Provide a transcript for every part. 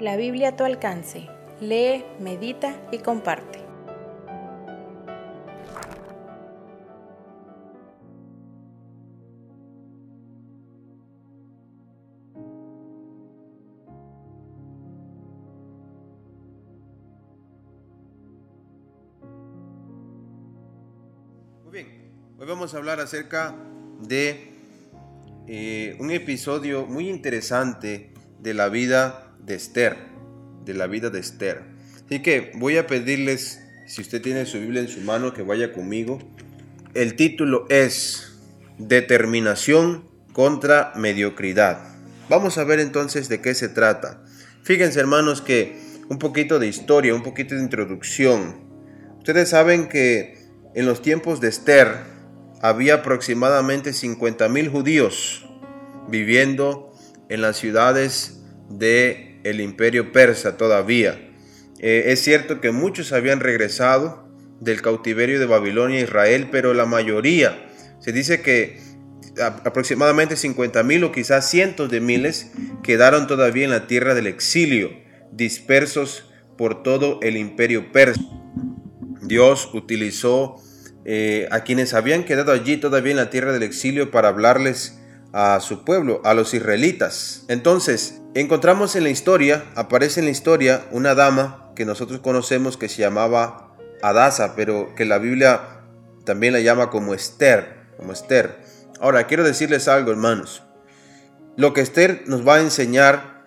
La Biblia a tu alcance. Lee, medita y comparte. Muy bien, hoy vamos a hablar acerca de eh, un episodio muy interesante de la vida de Esther, de la vida de Esther. Así que voy a pedirles, si usted tiene su Biblia en su mano, que vaya conmigo. El título es Determinación contra mediocridad. Vamos a ver entonces de qué se trata. Fíjense hermanos que un poquito de historia, un poquito de introducción. Ustedes saben que en los tiempos de Esther había aproximadamente 50.000 judíos viviendo en las ciudades del el imperio persa todavía. Eh, es cierto que muchos habían regresado del cautiverio de Babilonia a Israel, pero la mayoría, se dice que aproximadamente 50.000 o quizás cientos de miles quedaron todavía en la tierra del exilio, dispersos por todo el imperio persa. Dios utilizó eh, a quienes habían quedado allí todavía en la tierra del exilio para hablarles a su pueblo, a los israelitas. Entonces, encontramos en la historia, aparece en la historia una dama que nosotros conocemos que se llamaba Adasa, pero que la Biblia también la llama como Esther. Ahora, quiero decirles algo, hermanos. Lo que Esther nos va a enseñar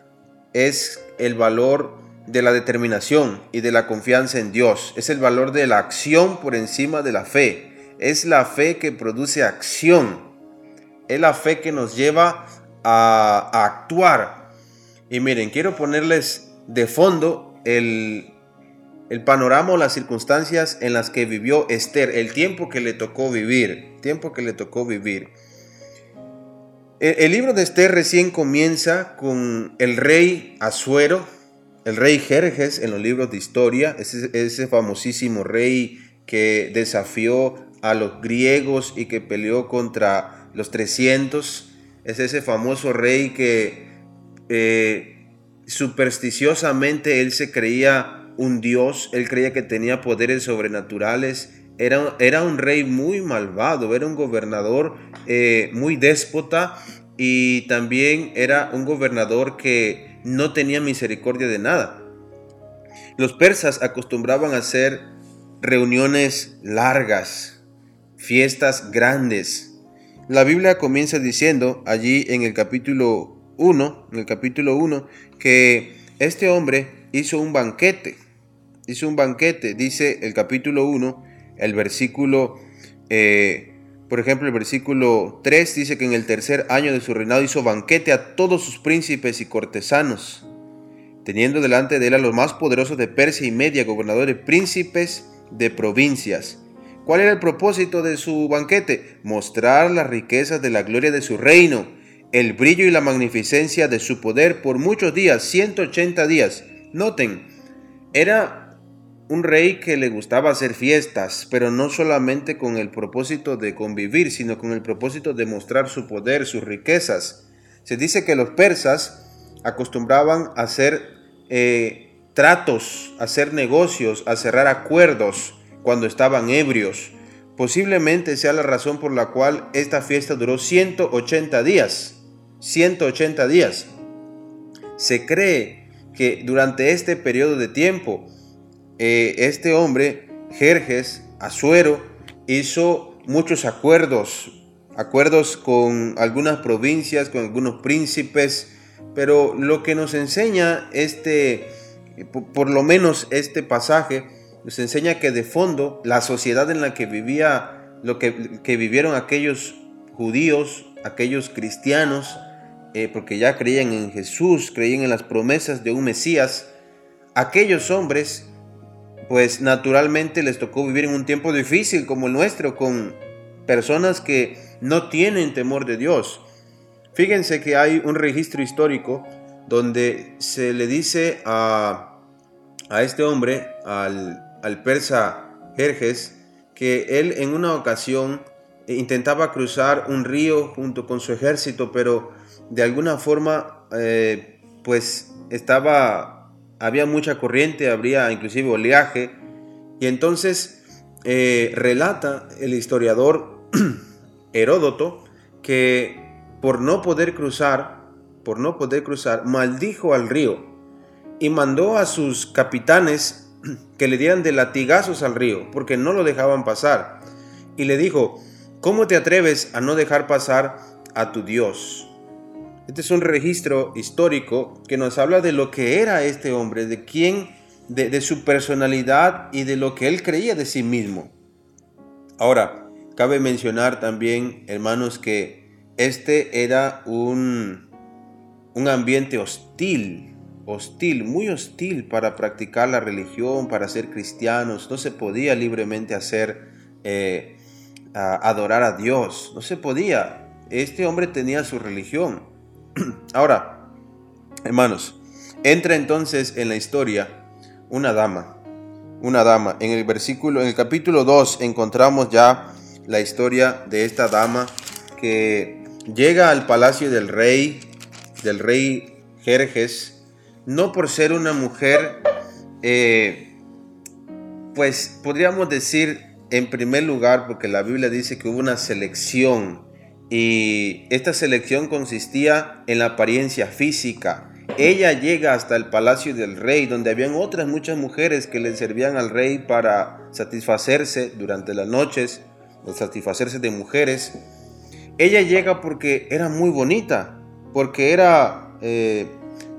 es el valor de la determinación y de la confianza en Dios. Es el valor de la acción por encima de la fe. Es la fe que produce acción. Es la fe que nos lleva a, actuar. Y miren, quiero ponerles de fondo el, el panorama o las circunstancias en las que vivió Esther, el tiempo que le tocó vivir, tiempo que le tocó vivir. El, libro de Esther recién comienza con el rey Asuero, el rey Jerjes en los libros de historia, ese, ese famosísimo rey que desafió a los griegos y que peleó contra los 300, es ese famoso rey que eh, supersticiosamente él se creía un dios, él creía que tenía poderes sobrenaturales, era, era un rey muy malvado, era un gobernador eh, muy déspota y también era un gobernador que no tenía misericordia de nada. Los persas acostumbraban a hacer reuniones largas, fiestas grandes. La Biblia comienza diciendo allí en el capítulo 1, en el capítulo 1, que este hombre hizo un banquete. Hizo un banquete, dice el capítulo 1, el versículo eh, por ejemplo, el versículo 3 dice que en el tercer año de su reinado hizo banquete a todos sus príncipes y cortesanos, teniendo delante de él a los más poderosos de Persia y Media, gobernadores, príncipes de provincias. ¿Cuál era el propósito de su banquete? Mostrar las riquezas de la gloria de su reino, el brillo y la magnificencia de su poder por muchos días, 180 días. Noten, era un rey que le gustaba hacer fiestas, pero no solamente con el propósito de convivir, sino con el propósito de mostrar su poder, sus riquezas. Se dice que los persas acostumbraban a hacer eh, tratos, a hacer negocios, a cerrar acuerdos cuando estaban ebrios. Posiblemente sea la razón por la cual esta fiesta duró 180 días. 180 días. Se cree que durante este periodo de tiempo eh, este hombre, Jerjes, Azuero, hizo muchos acuerdos, acuerdos con algunas provincias, con algunos príncipes, pero lo que nos enseña este, por lo menos este pasaje, nos enseña que de fondo la sociedad en la que vivía, lo que, que vivieron aquellos judíos, aquellos cristianos, eh, porque ya creían en Jesús, creían en las promesas de un Mesías, aquellos hombres pues naturalmente les tocó vivir en un tiempo difícil como el nuestro, con personas que no tienen temor de Dios. Fíjense que hay un registro histórico donde se le dice a, este hombre, al, al persa Jerjes, que él en una ocasión intentaba cruzar un río junto con su ejército, pero de alguna forma eh, pues estaba había mucha corriente, habría inclusive oleaje, y entonces eh, relata el historiador Heródoto que por no poder cruzar, por no poder cruzar, maldijo al río y mandó a sus capitanes que le dieran de latigazos al río, porque no lo dejaban pasar. Y le dijo, ¿cómo te atreves a no dejar pasar a tu Dios? Este es un registro histórico que nos habla de lo que era este hombre, de quién, de, su personalidad y de lo que él creía de sí mismo. Ahora, cabe mencionar también, hermanos, que este era un, un ambiente hostil, hostil, muy hostil para practicar la religión, para ser cristianos. No se podía libremente hacer, eh, adorar a Dios. No se podía. Este hombre tenía su religión. Ahora, hermanos, entra entonces en la historia una dama. Una dama. En el versículo, en el capítulo 2 encontramos ya la historia de esta dama que llega al palacio del rey, del rey Jerjes, no por ser una mujer, eh, pues podríamos decir en primer lugar, porque la Biblia dice que hubo una selección y esta selección consistía en la apariencia física. Ella llega hasta el palacio del rey, donde habían otras muchas mujeres que le servían al rey para satisfacerse durante las noches, satisfacerse de mujeres. Ella llega porque era muy bonita, porque era eh,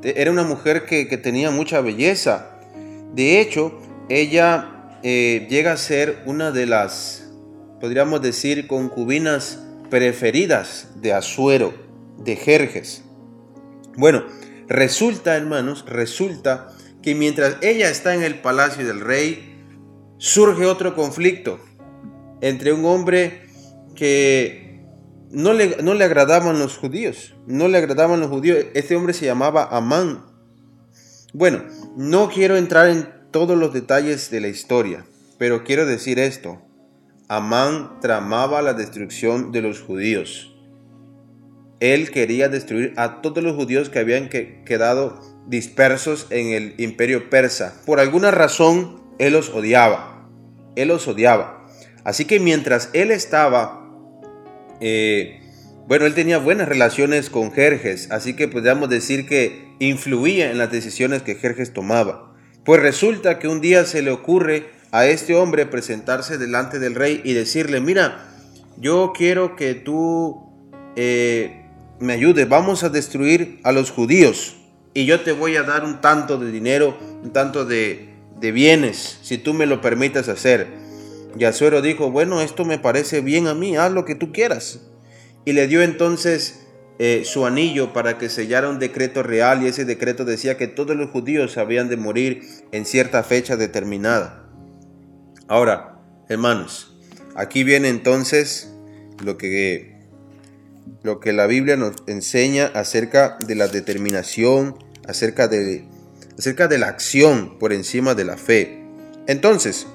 era una mujer que, tenía mucha belleza. De hecho, ella eh, llega a ser una de las, podríamos decir, concubinas preferidas de Asuero, de Jerjes. Bueno, resulta, hermanos, resulta que mientras ella está en el palacio del rey, surge otro conflicto entre un hombre que no le, no le agradaban los judíos, no le agradaban los judíos. Este hombre se llamaba Amán. Bueno, no quiero entrar en todos los detalles de la historia, pero quiero decir esto. Amán tramaba la destrucción de los judíos. Él quería destruir a todos los judíos que habían quedado dispersos en el imperio persa. Por alguna razón, él los odiaba. Él los odiaba. Así que mientras él estaba eh, bueno, él tenía buenas relaciones con Jerjes, así que podríamos decir que influía en las decisiones que Jerjes tomaba. Pues resulta que un día se le ocurre a este hombre presentarse delante del rey y decirle, mira, yo quiero que tú eh, me ayudes, vamos a destruir a los judíos y yo te voy a dar un tanto de dinero, un tanto de, bienes, si tú me lo permites hacer. Y Azuero dijo, bueno, esto me parece bien a mí, haz lo que tú quieras. Y le dio entonces eh, su anillo para que sellara un decreto real y ese decreto decía que todos los judíos habían de morir en cierta fecha determinada. Ahora, hermanos, aquí viene entonces lo que, lo que la Biblia nos enseña acerca de la determinación, acerca de, acerca de la acción por encima de la fe. Entonces,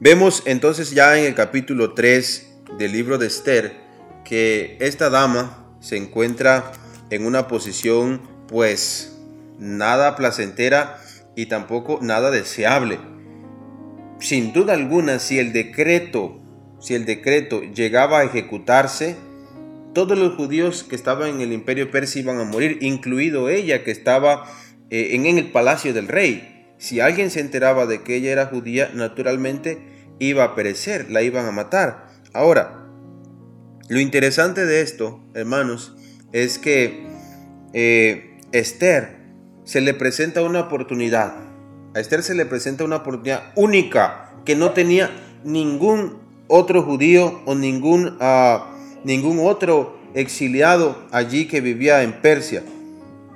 Vemos entonces ya en el capítulo 3 del libro de Esther que esta dama se encuentra en una posición pues nada placentera y tampoco nada deseable. Sin duda alguna, si el decreto, si el decreto llegaba a ejecutarse, todos los judíos que estaban en el imperio persa iban a morir, incluido ella que estaba eh, en el palacio del rey. Si alguien se enteraba de que ella era judía, naturalmente iba a perecer, la iban a matar. Ahora, lo interesante de esto, hermanos, es que eh, Esther se le presenta una oportunidad. A Esther se le presenta una oportunidad única que no tenía ningún otro judío o ningún, ah, ningún otro exiliado allí que vivía en Persia.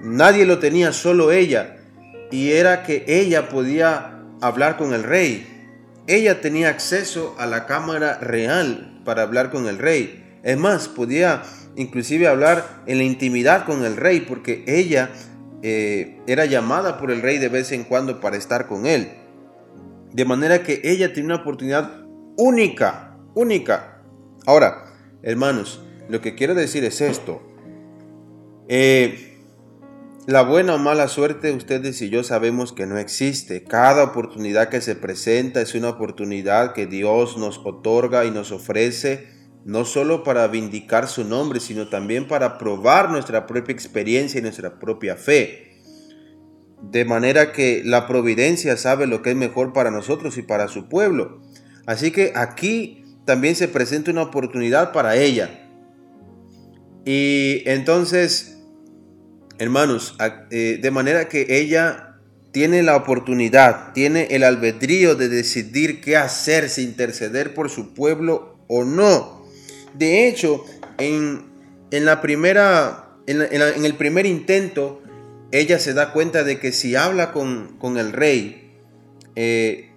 Nadie lo tenía, solo ella y era que ella podía hablar con el rey. Ella tenía acceso a la cámara real para hablar con el rey. Es más, podía inclusive hablar en la intimidad con el rey porque ella eh, era llamada por el rey de vez en cuando para estar con él. De manera que ella tiene una oportunidad única, única. Ahora, hermanos, lo que quiero decir es esto. Eh, La buena o mala suerte, ustedes y yo sabemos que no existe. Cada oportunidad que se presenta es una oportunidad que Dios nos otorga y nos ofrece, no solo para vindicar su nombre, sino también para probar nuestra propia experiencia y nuestra propia fe. De manera que la providencia sabe lo que es mejor para nosotros y para su pueblo. Así que aquí también se presenta una oportunidad para ella. Y entonces hermanos, eh, de manera que ella tiene la oportunidad, tiene el albedrío de decidir qué hacer, si interceder por su pueblo o no. De hecho, en, la primera, en, el primer intento, ella se da cuenta de que si habla con, el rey eh,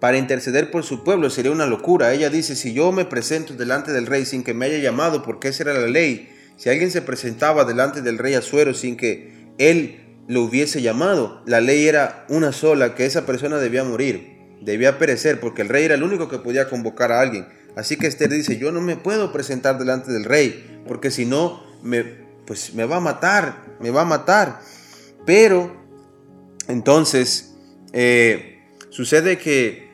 para interceder por su pueblo sería una locura. Ella dice, si yo me presento delante del rey sin que me haya llamado, porque esa era la ley, si alguien se presentaba delante del rey Azuero sin que él lo hubiese llamado, la ley era una sola, que esa persona debía morir, debía perecer, porque el rey era el único que podía convocar a alguien. Así que Esther dice, yo no me puedo presentar delante del rey, porque si no, me, pues me va a matar, me va a matar. Pero, entonces, eh, sucede que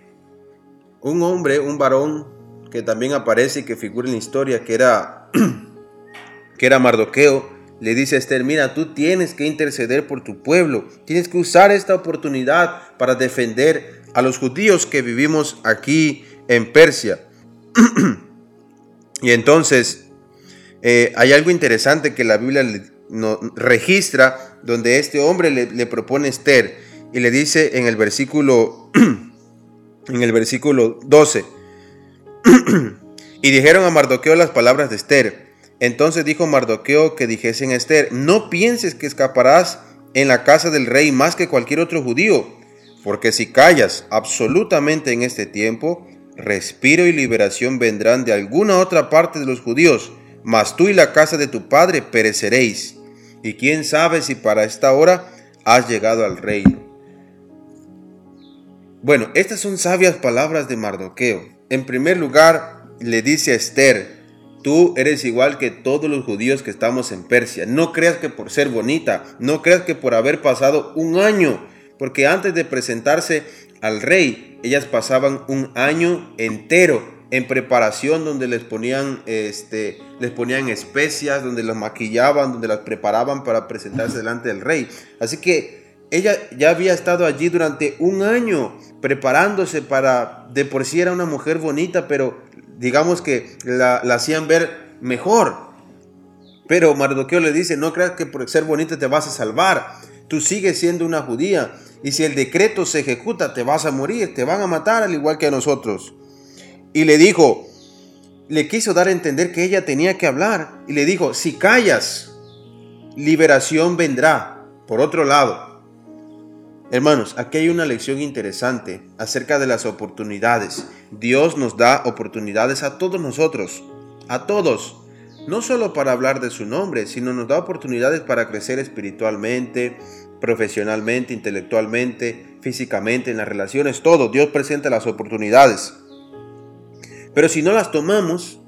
un hombre, un varón, que también aparece y que figura en la historia, que era que era Mardoqueo, le dice a Esther, mira, tú tienes que interceder por tu pueblo, tienes que usar esta oportunidad para defender a los judíos que vivimos aquí en Persia. y entonces, eh, hay algo interesante que la Biblia registra, donde este hombre le, le propone a Esther y le dice en el versículo, en el versículo 12, y dijeron a Mardoqueo las palabras de Esther, entonces dijo Mardoqueo que dijese en Esther, no pienses que escaparás en la casa del rey más que cualquier otro judío, porque si callas absolutamente en este tiempo, respiro y liberación vendrán de alguna otra parte de los judíos, mas tú y la casa de tu padre pereceréis. Y quién sabe si para esta hora has llegado al reino. Bueno, estas son sabias palabras de Mardoqueo. En primer lugar, le dice a Esther, Tú eres igual que todos los judíos que estamos en Persia. No creas que por ser bonita, no creas que por haber pasado un año, porque antes de presentarse al rey, ellas pasaban un año entero en preparación donde les ponían este les ponían especias, donde las maquillaban, donde las preparaban para presentarse delante del rey. Así que ella ya había estado allí durante un año preparándose para de por sí era una mujer bonita, pero digamos que la, hacían ver mejor. Pero Mardoqueo le dice, no creas que por ser bonita te vas a salvar. Tú sigues siendo una judía. Y si el decreto se ejecuta, te vas a morir, te van a matar al igual que a nosotros. Y le dijo, le quiso dar a entender que ella tenía que hablar. Y le dijo, si callas, liberación vendrá. Por otro lado, Hermanos, aquí hay una lección interesante acerca de las oportunidades. Dios nos da oportunidades a todos nosotros, a todos, no solo para hablar de su nombre, sino nos da oportunidades para crecer espiritualmente, profesionalmente, intelectualmente, físicamente, en las relaciones, todo. Dios presenta las oportunidades. Pero si no las tomamos,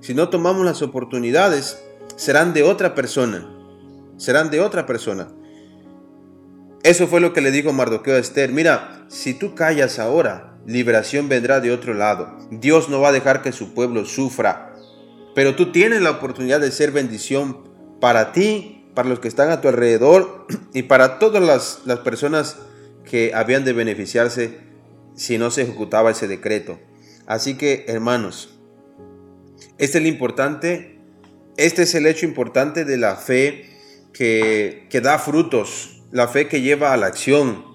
si no tomamos las oportunidades, serán de otra persona. Serán de otra persona. Eso fue lo que le dijo Mardoqueo a Esther. Mira, si tú callas ahora, liberación vendrá de otro lado. Dios no va a dejar que su pueblo sufra. Pero tú tienes la oportunidad de ser bendición para ti, para los que están a tu alrededor y para todas las, las personas que habían de beneficiarse si no se ejecutaba ese decreto. Así que, hermanos, este es lo importante, este es el hecho importante de la fe que, que da frutos la fe que lleva a la acción,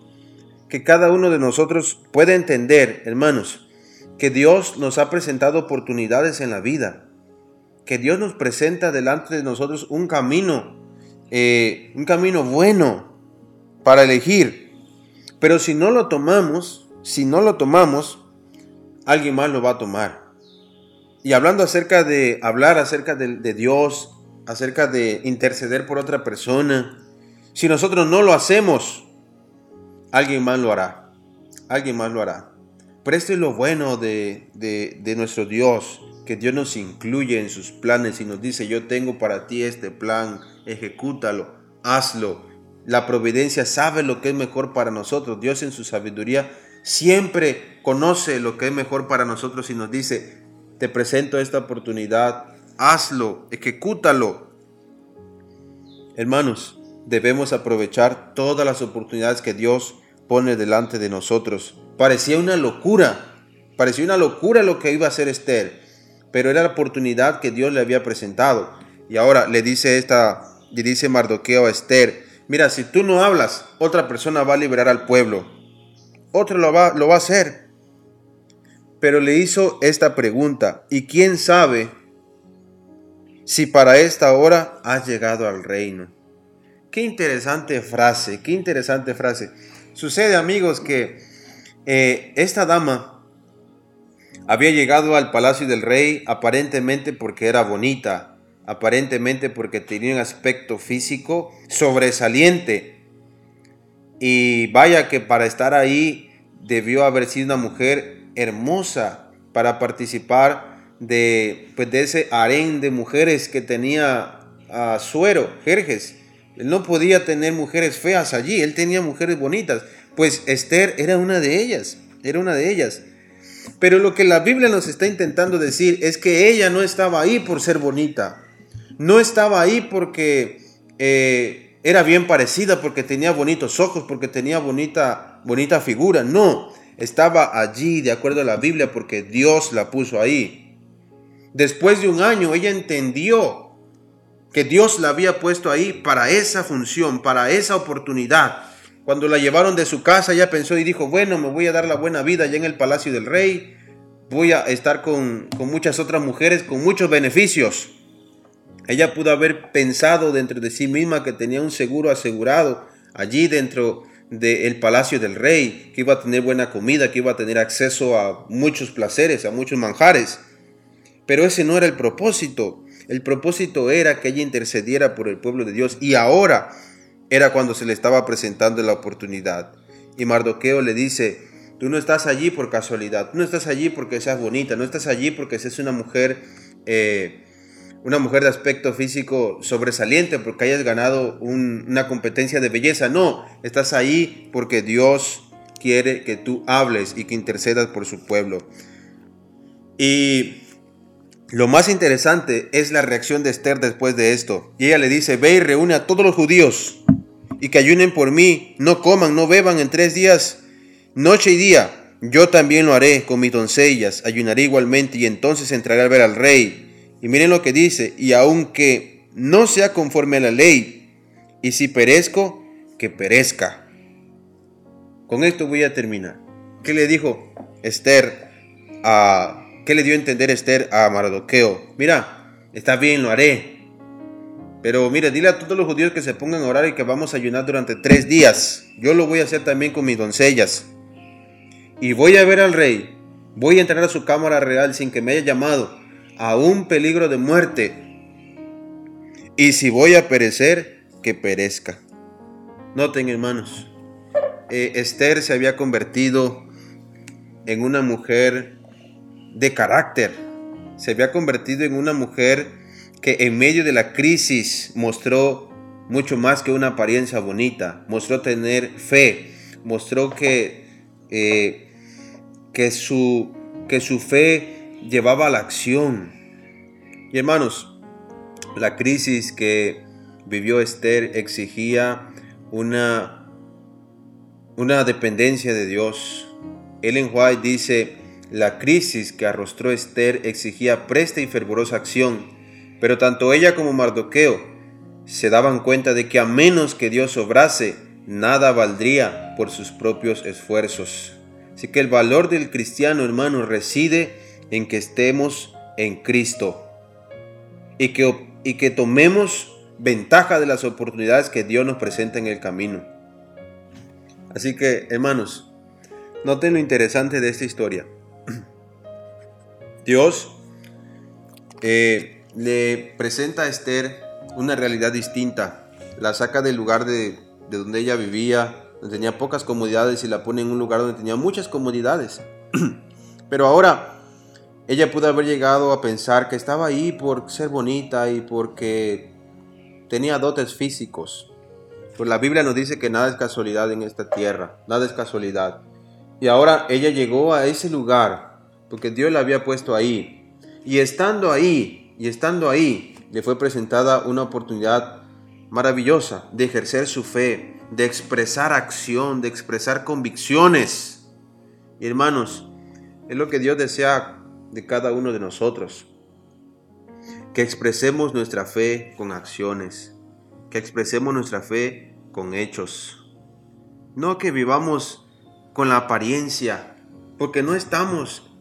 que cada uno de nosotros puede entender, hermanos, que Dios nos ha presentado oportunidades en la vida, que Dios nos presenta delante de nosotros un camino, eh, un camino bueno para elegir. Pero si no lo tomamos, si no lo tomamos, alguien más lo va a tomar. Y hablando acerca de hablar acerca de, de Dios, acerca de interceder por otra persona, si nosotros no lo hacemos, alguien más lo hará. Alguien más lo hará. Pero esto es lo bueno de, de, nuestro Dios, que Dios nos incluye en sus planes y nos dice, yo tengo para ti este plan, ejecútalo, hazlo. la providencia sabe lo que es mejor para nosotros. Dios en su sabiduría siempre conoce lo que es mejor para nosotros y nos dice, te presento esta oportunidad, hazlo, ejecútalo. Hermanos, debemos aprovechar todas las oportunidades que Dios pone delante de nosotros. Parecía una locura, parecía una locura lo que iba a hacer Esther, pero era la oportunidad que Dios le había presentado. Y ahora le dice esta, le dice Mardoqueo a Esther, mira, si tú no hablas, otra persona va a liberar al pueblo. Otro lo va, lo va a hacer. Pero le hizo esta pregunta, ¿y quién sabe si para esta hora has llegado al reino? Qué interesante frase, qué interesante frase. Sucede amigos que eh, esta dama había llegado al palacio del rey aparentemente porque era bonita, aparentemente porque tenía un aspecto físico sobresaliente. Y vaya que para estar ahí debió haber sido una mujer hermosa para participar de, pues, de ese harén de mujeres que tenía a Suero, Jerjes. Él no podía tener mujeres feas allí, él tenía mujeres bonitas. Pues Esther era una de ellas, era una de ellas. Pero lo que la Biblia nos está intentando decir es que ella no estaba ahí por ser bonita no estaba ahí porque eh, era bien parecida, porque tenía bonitos ojos, porque tenía bonita, bonita figura. No, estaba allí de acuerdo a la Biblia porque Dios la puso ahí. Después de un año ella entendió que Dios la había puesto ahí para esa función, para esa oportunidad. Cuando la llevaron de su casa, ella pensó y dijo, bueno, me voy a dar la buena vida allá en el palacio del rey, voy a estar con, con muchas otras mujeres, con muchos beneficios. Ella pudo haber pensado dentro de sí misma que tenía un seguro asegurado allí dentro del palacio del rey, que iba a tener buena comida, que iba a tener acceso a muchos placeres, a muchos manjares. Pero ese no era el propósito. El propósito era que ella intercediera por el pueblo de Dios y ahora era cuando se le estaba presentando la oportunidad. Y Mardoqueo le dice, tú no estás allí por casualidad, tú no estás allí porque seas bonita, no estás allí porque seas una mujer eh, una mujer de aspecto físico sobresaliente porque hayas ganado una competencia de belleza. No, estás ahí porque Dios quiere que tú hables y que intercedas por su pueblo. Y lo más interesante es la reacción de Esther después de esto. Y ella le dice, ve y reúne a todos los judíos y que ayunen por mí, no coman, no beban en tres días, noche y día. Yo también lo haré con mis doncellas, ayunaré igualmente y entonces entraré a ver al rey y miren lo que dice, y aunque no sea conforme a la ley, y si perezco, que perezca. Con esto voy a terminar. ¿Qué le dijo Esther a... ¿Qué le dio a entender Esther a Mardoqueo? Mira, está bien, lo haré. Pero mire, dile a todos los judíos que se pongan a orar y que vamos a ayunar durante tres días. Yo lo voy a hacer también con mis doncellas. Y voy a ver al rey. Voy a entrar a su cámara real sin que me haya llamado a un peligro de muerte. Y si voy a perecer, que perezca. Noten, hermanos, eh, Esther se había convertido en una mujer de carácter. Se había convertido en una mujer que en medio de la crisis mostró mucho más que una apariencia bonita. Mostró tener fe. Mostró que, eh, que, su, que su fe llevaba a la acción. Y hermanos, la crisis que vivió Esther exigía una, una dependencia de Dios. Ellen White dice, la crisis que arrostró Esther exigía presta y fervorosa acción, pero tanto ella como Mardoqueo se daban cuenta de que a menos que Dios obrase, nada valdría por sus propios esfuerzos. Así que el valor del cristiano, hermano, reside en que estemos en Cristo y que, y que tomemos ventaja de las oportunidades que Dios nos presenta en el camino. Así que, hermanos, noten lo interesante de esta historia. Dios eh, le presenta a Esther una realidad distinta. La saca del lugar de, de donde ella vivía, donde tenía pocas comodidades, y la pone en un lugar donde tenía muchas comodidades. Pero ahora ella pudo haber llegado a pensar que estaba ahí por ser bonita y porque tenía dotes físicos. Pues la Biblia nos dice que nada es casualidad en esta tierra, nada es casualidad. Y ahora ella llegó a ese lugar porque Dios la había puesto ahí. Y estando ahí, y estando ahí, le fue presentada una oportunidad maravillosa de ejercer su fe, de expresar acción, de expresar convicciones. Y hermanos, es lo que Dios desea de cada uno de nosotros. Que expresemos nuestra fe con acciones, que expresemos nuestra fe con hechos. No que vivamos con la apariencia, porque no estamos,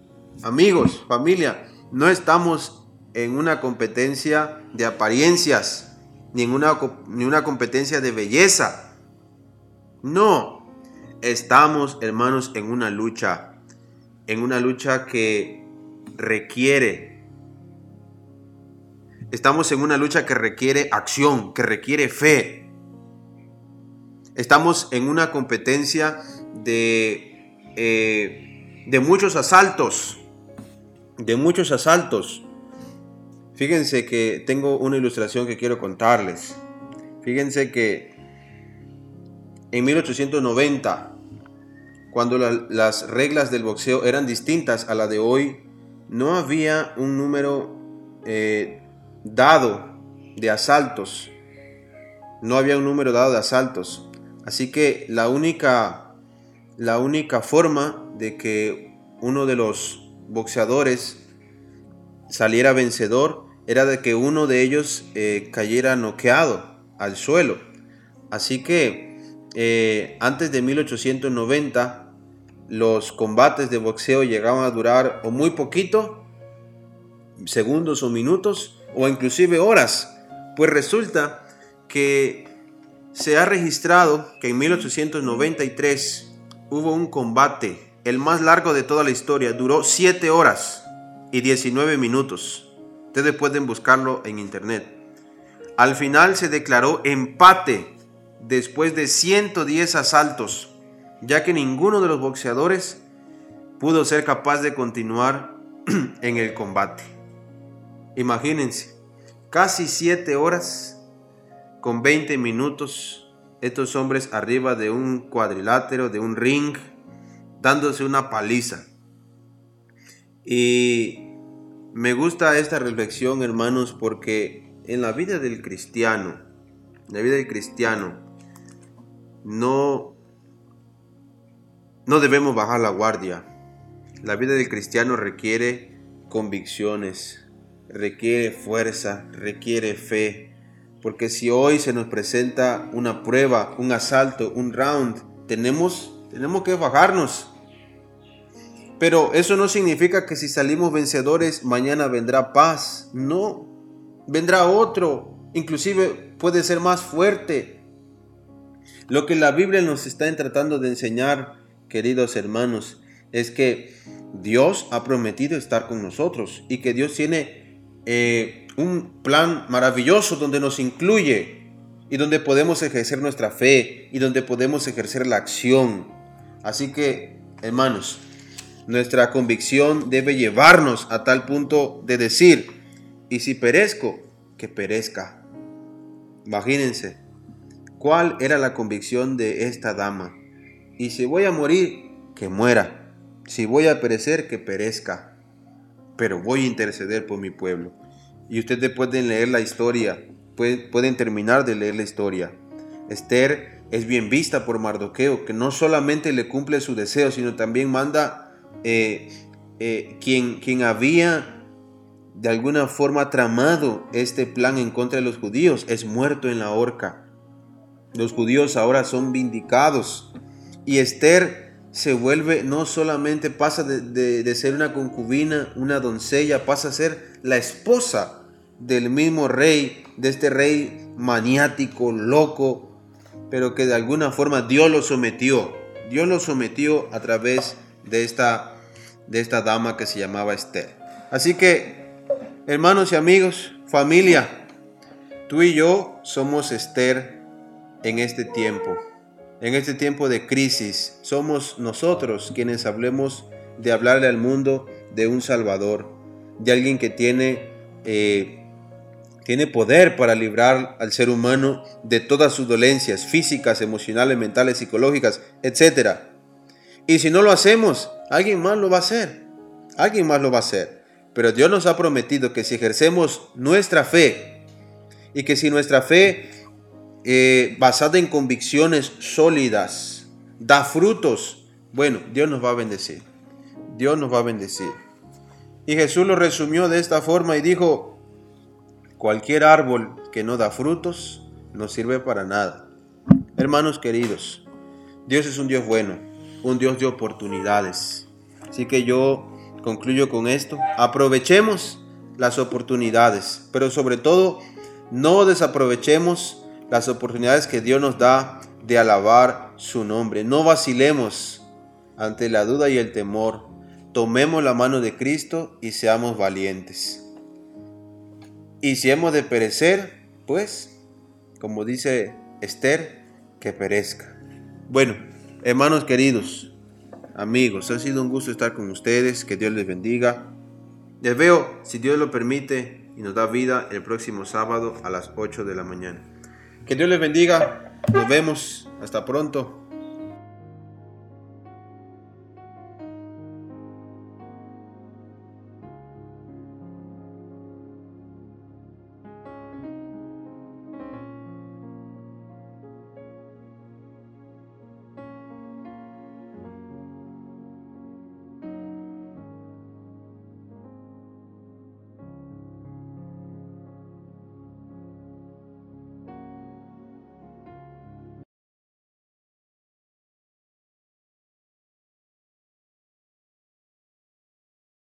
amigos, familia, no estamos en una competencia de apariencias, ni en una, ni una competencia de belleza. No, estamos, hermanos, en una lucha, en una lucha que requiere Estamos en una lucha que requiere acción, que requiere fe. Estamos en una competencia de, eh, de muchos asaltos. De muchos asaltos. Fíjense que tengo una ilustración que quiero contarles. Fíjense que en 1890, cuando las reglas del boxeo eran distintas a la de hoy, no había un número eh, dado de asaltos. No había un número dado de asaltos. Así que la única, la única forma de que uno de los boxeadores saliera vencedor era de que uno de ellos eh, cayera noqueado al suelo. Así que eh, antes de 1890 los combates de boxeo llegaban a durar o muy poquito, segundos o minutos, o inclusive horas, pues resulta que se ha registrado que en 1893 hubo un combate, el más largo de toda la historia, duró 7 horas y 19 minutos. Ustedes pueden buscarlo en internet. Al final se declaró empate después de 110 asaltos, ya que ninguno de los boxeadores pudo ser capaz de continuar en el combate. Imagínense, casi 7 horas con 20 minutos, estos hombres arriba de un cuadrilátero, de un ring, dándose una paliza. Y me gusta esta reflexión, hermanos, porque en la vida del cristiano, en la vida del cristiano, no, no debemos bajar la guardia. La vida del cristiano requiere convicciones, requiere fuerza, requiere fe. Porque si hoy se nos presenta una prueba, un asalto, un round, tenemos, tenemos que bajarnos. Pero eso no significa que si salimos vencedores, mañana vendrá paz. No, vendrá otro. Inclusive puede ser más fuerte. Lo que la Biblia nos está tratando de enseñar, queridos hermanos, es que Dios ha prometido estar con nosotros y que Dios tiene eh, un plan maravilloso donde nos incluye y donde podemos ejercer nuestra fe y donde podemos ejercer la acción. Así que, hermanos, nuestra convicción debe llevarnos a tal punto de decir, y si perezco, que perezca. Imagínense, ¿cuál era la convicción de esta dama? Y si voy a morir, que muera. Si voy a perecer, que perezca pero voy a interceder por mi pueblo. Y ustedes pueden leer la historia, pueden, terminar de leer la historia. Esther es bien vista por Mardoqueo, que no solamente le cumple su deseo, sino también manda eh, eh, quien, quien había de alguna forma tramado este plan en contra de los judíos, es muerto en la horca. Los judíos ahora son vindicados. Y Esther se vuelve, no solamente pasa de, ser una concubina, una doncella, pasa a ser la esposa del mismo rey, de este rey maniático, loco, pero que de alguna forma Dios lo sometió. Dios lo sometió a través de esta, de esta dama que se llamaba Esther. Así que, hermanos y amigos, familia, tú y yo somos Esther en este tiempo. En este tiempo de crisis, somos nosotros quienes hablemos de hablarle al mundo de un Salvador, de alguien que tiene eh, tiene poder para librar al ser humano de todas sus dolencias físicas, emocionales, mentales, psicológicas, etc. Y si no lo hacemos, alguien más lo va a hacer. Alguien más lo va a hacer. Pero Dios nos ha prometido que si ejercemos nuestra fe y que si nuestra fe eh, basada en convicciones sólidas da frutos, bueno, Dios nos va a bendecir. Dios nos va a bendecir. Y Jesús lo resumió de esta forma y dijo, cualquier árbol que no da frutos no sirve para nada. Hermanos queridos, Dios es un Dios bueno, un Dios de oportunidades. Así que yo concluyo con esto. Aprovechemos las oportunidades, pero sobre todo no desaprovechemos las oportunidades que Dios nos da de alabar su nombre. No vacilemos ante la duda y el temor tomemos la mano de Cristo y seamos valientes. Y si hemos de perecer, pues, como dice Esther, que perezca. Bueno, hermanos queridos, amigos, ha sido un gusto estar con ustedes, que Dios les bendiga. Les veo, si Dios lo permite y nos da vida, el próximo sábado a las 8 de la mañana. Que Dios les bendiga, nos vemos, hasta pronto.